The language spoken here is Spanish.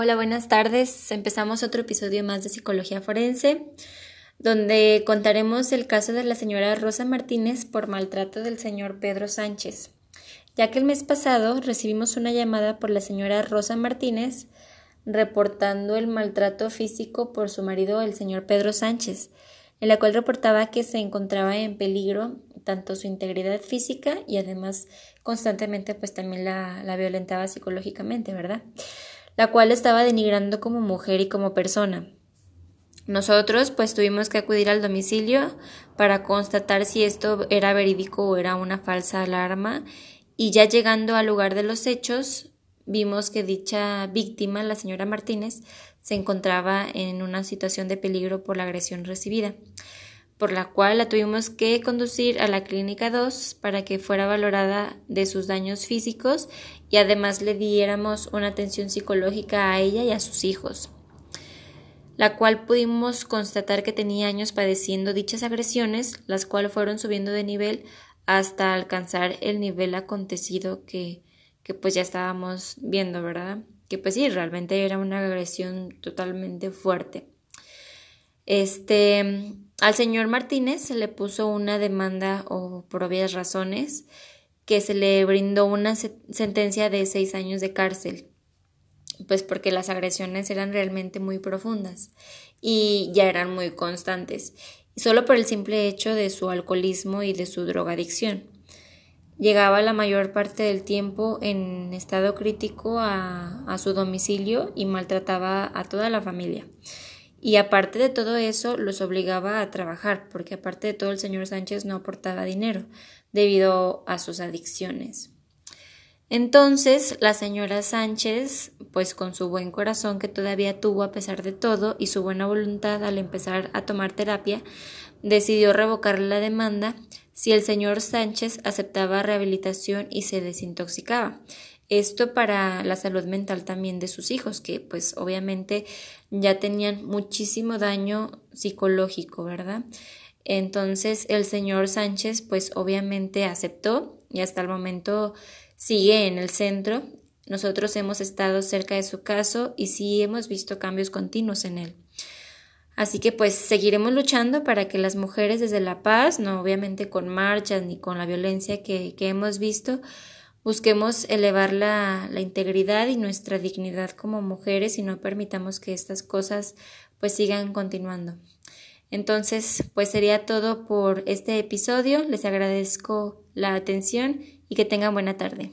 Hola, buenas tardes. Empezamos otro episodio más de Psicología Forense, donde contaremos el caso de la señora Rosa Martínez por maltrato del señor Pedro Sánchez, ya que el mes pasado recibimos una llamada por la señora Rosa Martínez reportando el maltrato físico por su marido, el señor Pedro Sánchez, en la cual reportaba que se encontraba en peligro tanto su integridad física y además constantemente pues también la, la violentaba psicológicamente, ¿verdad? La cual estaba denigrando como mujer y como persona. Nosotros pues tuvimos que acudir al domicilio para constatar si esto era verídico o era una falsa alarma y ya llegando al lugar de los hechos vimos que dicha víctima, la señora Martínez, se encontraba en una situación de peligro por la agresión recibida, por la cual la tuvimos que conducir a la clínica 2 para que fuera valorada de sus daños físicos y además le diéramos una atención psicológica a ella y a sus hijos la cual pudimos constatar que tenía años padeciendo dichas agresiones, las cuales fueron subiendo de nivel hasta alcanzar el nivel acontecido que, que pues ya estábamos viendo, ¿verdad? Que pues sí, realmente era una agresión totalmente fuerte. Este, al señor Martínez se le puso una demanda o por obvias razones que se le brindó una sentencia de seis años de cárcel, pues porque las agresiones eran realmente muy profundas y ya eran muy constantes, solo por el simple hecho de su alcoholismo y de su drogadicción. Llegaba la mayor parte del tiempo en estado crítico a, a su domicilio y maltrataba a toda la familia. Y aparte de todo eso, los obligaba a trabajar, porque aparte de todo el señor Sánchez no aportaba dinero debido a sus adicciones. Entonces, la señora Sánchez, pues con su buen corazón que todavía tuvo a pesar de todo y su buena voluntad al empezar a tomar terapia, decidió revocar la demanda si el señor Sánchez aceptaba rehabilitación y se desintoxicaba. Esto para la salud mental también de sus hijos, que pues obviamente ya tenían muchísimo daño psicológico, ¿verdad? Entonces el señor Sánchez pues obviamente aceptó y hasta el momento sigue en el centro. Nosotros hemos estado cerca de su caso y sí hemos visto cambios continuos en él. Así que pues seguiremos luchando para que las mujeres desde la paz, no obviamente con marchas ni con la violencia que, hemos visto, busquemos elevar la, integridad y nuestra dignidad como mujeres y no permitamos que estas cosas pues sigan continuando. Entonces, pues sería todo por este episodio. Les agradezco la atención y que tengan buena tarde.